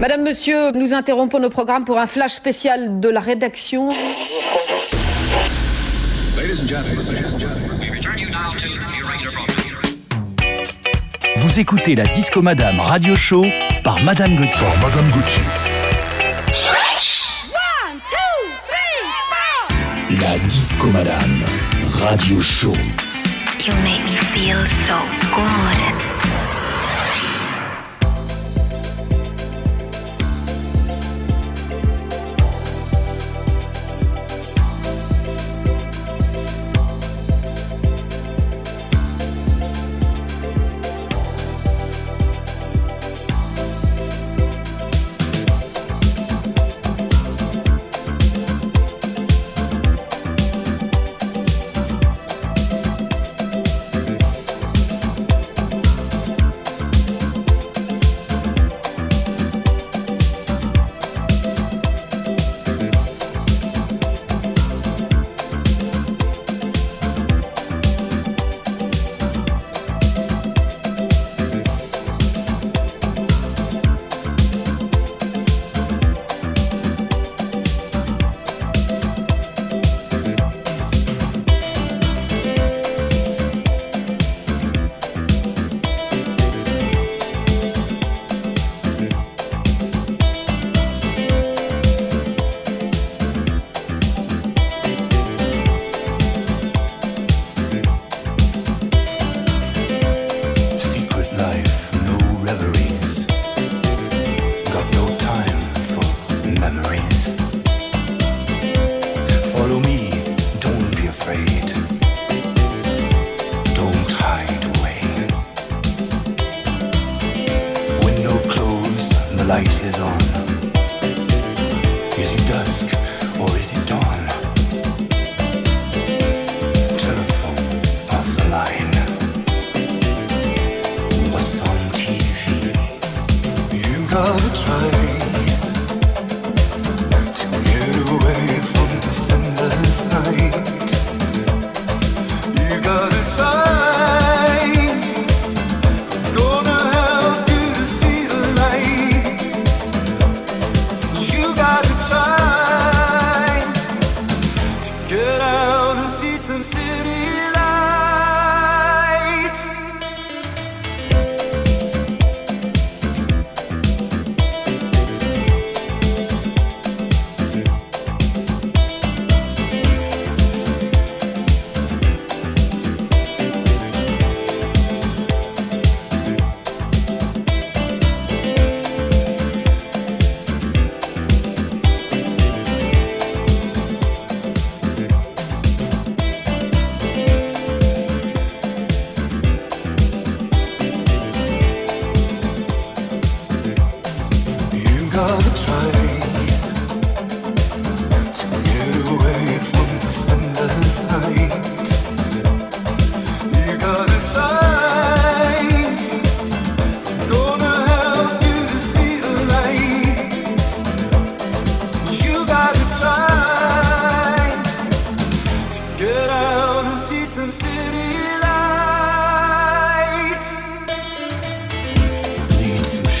Madame, Monsieur, nous interrompons nos programmes pour un flash spécial de la rédaction. Vous écoutez la Disco Madame Radio Show par Madame Gauthier. Par Madame Gauthier. La Disco Madame Radio Show. You make me feel so good.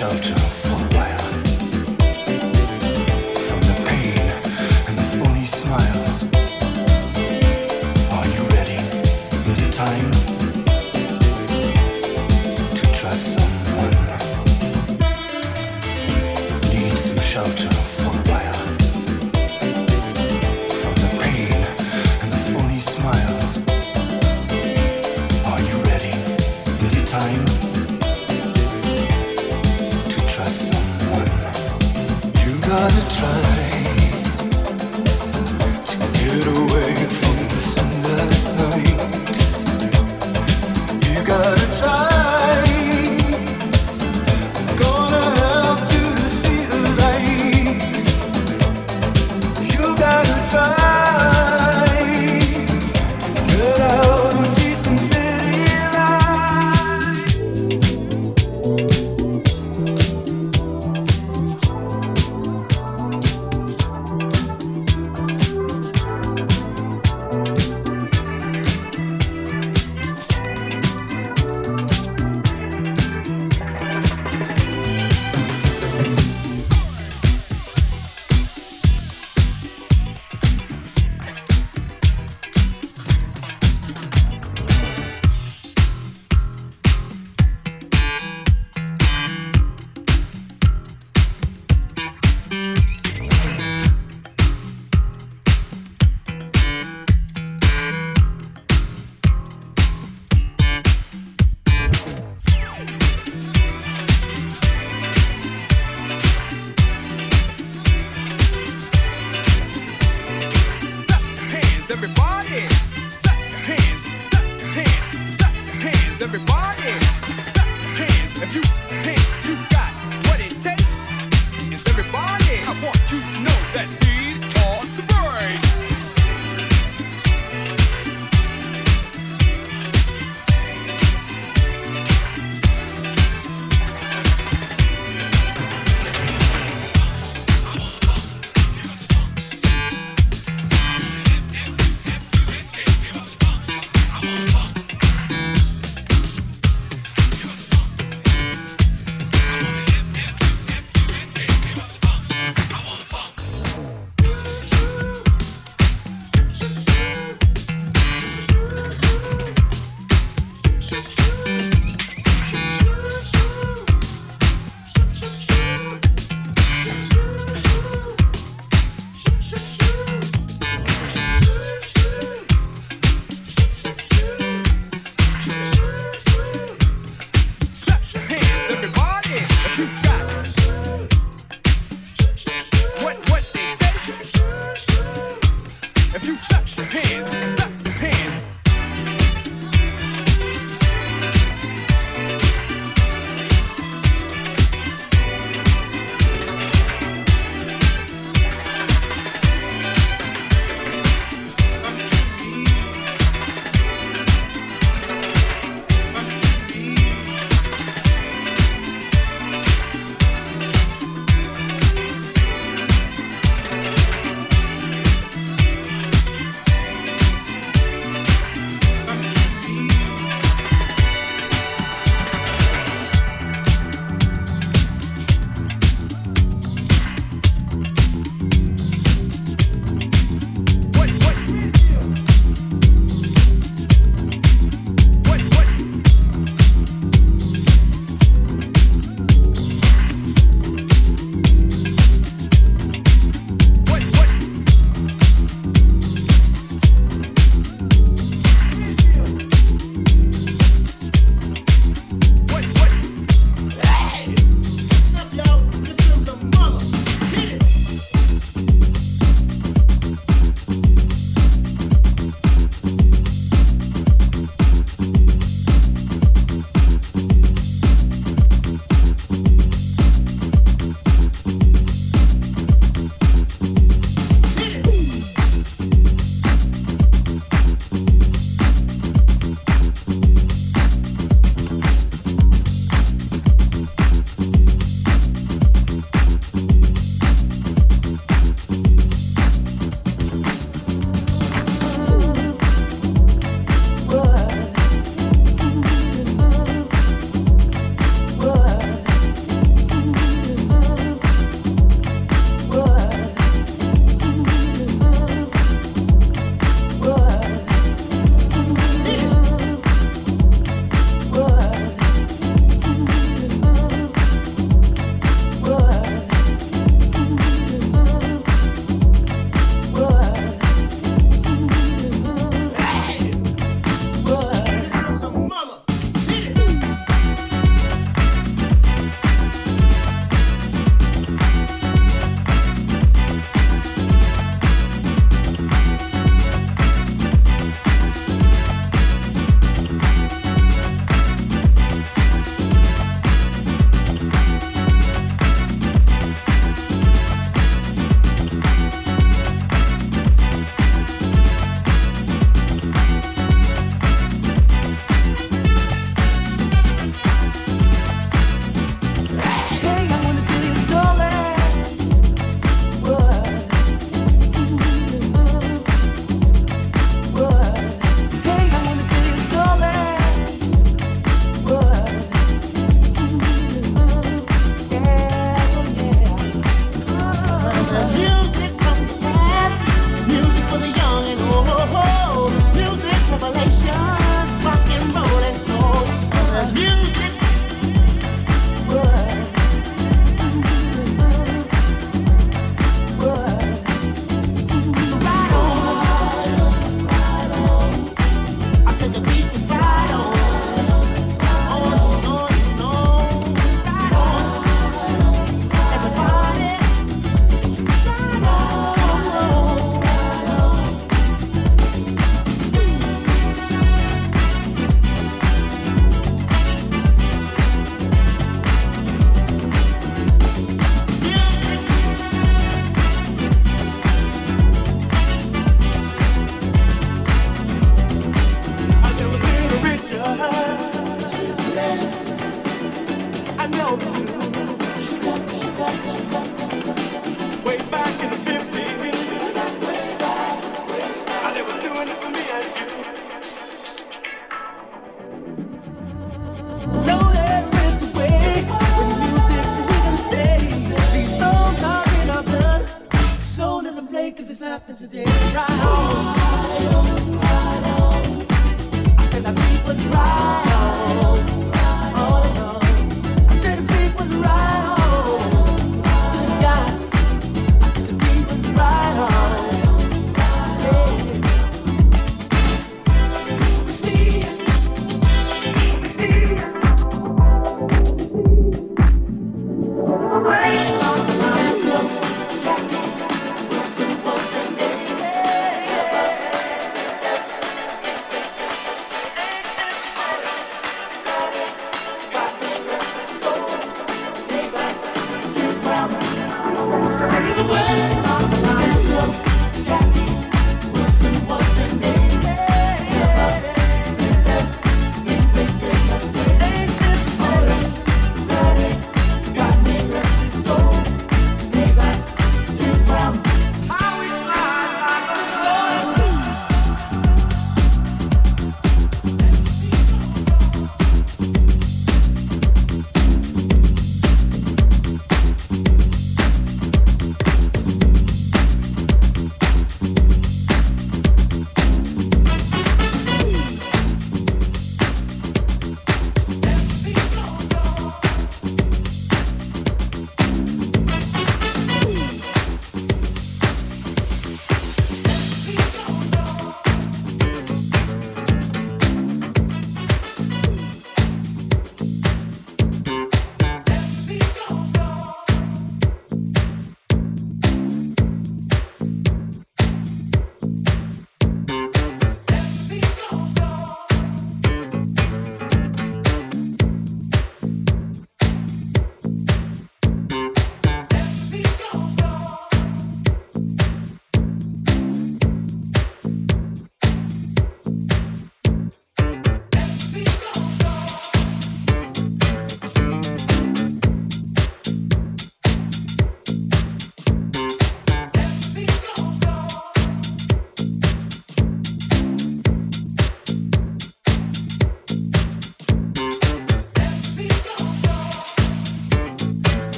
shelter. everybody. Clap your hands, clap your hands, clap your hands, everybody. Clap your hands if you.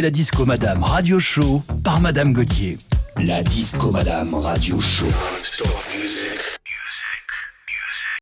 La disco madame radio show par Madame Gauthier. La disco madame radio show.